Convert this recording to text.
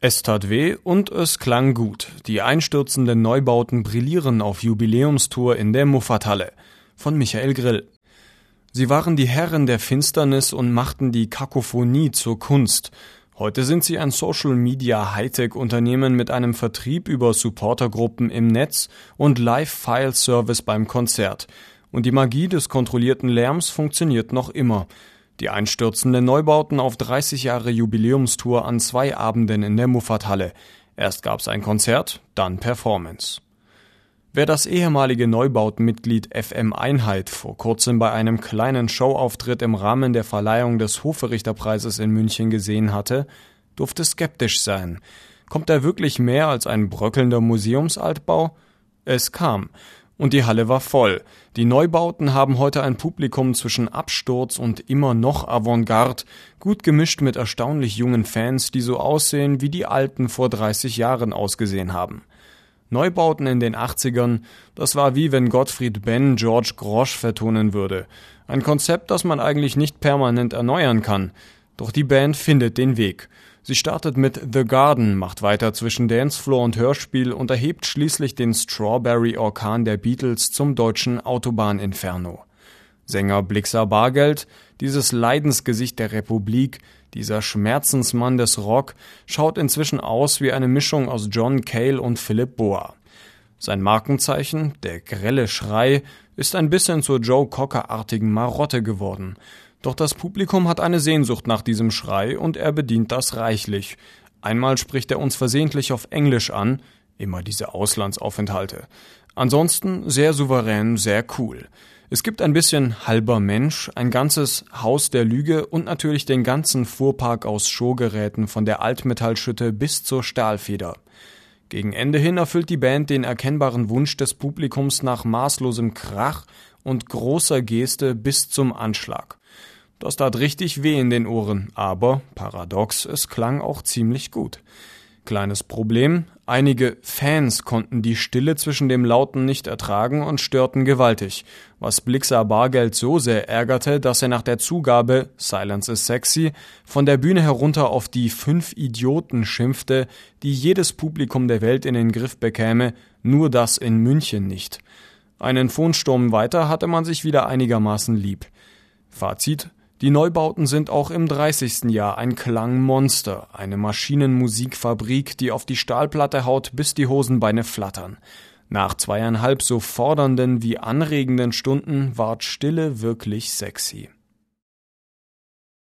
Es tat weh und es klang gut. Die einstürzenden Neubauten brillieren auf Jubiläumstour in der Muffathalle. Von Michael Grill. Sie waren die Herren der Finsternis und machten die Kakophonie zur Kunst. Heute sind sie ein Social Media Hightech Unternehmen mit einem Vertrieb über Supportergruppen im Netz und Live File Service beim Konzert. Und die Magie des kontrollierten Lärms funktioniert noch immer. Die einstürzenden Neubauten auf 30 Jahre Jubiläumstour an zwei Abenden in der Muffathalle. Erst gab's ein Konzert, dann Performance. Wer das ehemalige Neubautenmitglied FM Einheit vor kurzem bei einem kleinen Showauftritt im Rahmen der Verleihung des Hoferichterpreises in München gesehen hatte, durfte skeptisch sein. Kommt er wirklich mehr als ein bröckelnder Museumsaltbau? Es kam. Und die Halle war voll. Die Neubauten haben heute ein Publikum zwischen Absturz und immer noch Avantgarde, gut gemischt mit erstaunlich jungen Fans, die so aussehen, wie die alten vor 30 Jahren ausgesehen haben. Neubauten in den 80ern, das war wie wenn Gottfried Benn George Grosch vertonen würde. Ein Konzept, das man eigentlich nicht permanent erneuern kann. Doch die Band findet den Weg. Sie startet mit The Garden, macht weiter zwischen Dancefloor und Hörspiel und erhebt schließlich den Strawberry-Orkan der Beatles zum deutschen Autobahninferno. Sänger Blixer Bargeld, dieses Leidensgesicht der Republik, dieser Schmerzensmann des Rock, schaut inzwischen aus wie eine Mischung aus John Cale und Philip Boa. Sein Markenzeichen, der grelle Schrei, ist ein bisschen zur Joe Cocker-artigen Marotte geworden. Doch das Publikum hat eine Sehnsucht nach diesem Schrei und er bedient das reichlich. Einmal spricht er uns versehentlich auf Englisch an, immer diese Auslandsaufenthalte. Ansonsten sehr souverän, sehr cool. Es gibt ein bisschen halber Mensch, ein ganzes Haus der Lüge und natürlich den ganzen Fuhrpark aus Showgeräten von der Altmetallschütte bis zur Stahlfeder. Gegen Ende hin erfüllt die Band den erkennbaren Wunsch des Publikums nach maßlosem Krach und großer Geste bis zum Anschlag. Das tat richtig weh in den Ohren, aber paradox, es klang auch ziemlich gut. Kleines Problem, einige Fans konnten die Stille zwischen dem Lauten nicht ertragen und störten gewaltig, was Blixer Bargeld so sehr ärgerte, dass er nach der Zugabe Silence is sexy von der Bühne herunter auf die fünf Idioten schimpfte, die jedes Publikum der Welt in den Griff bekäme, nur das in München nicht. Einen Phonsturm weiter hatte man sich wieder einigermaßen lieb. Fazit die Neubauten sind auch im 30. Jahr ein Klangmonster, eine Maschinenmusikfabrik, die auf die Stahlplatte haut, bis die Hosenbeine flattern. Nach zweieinhalb so fordernden wie anregenden Stunden ward Stille wirklich sexy.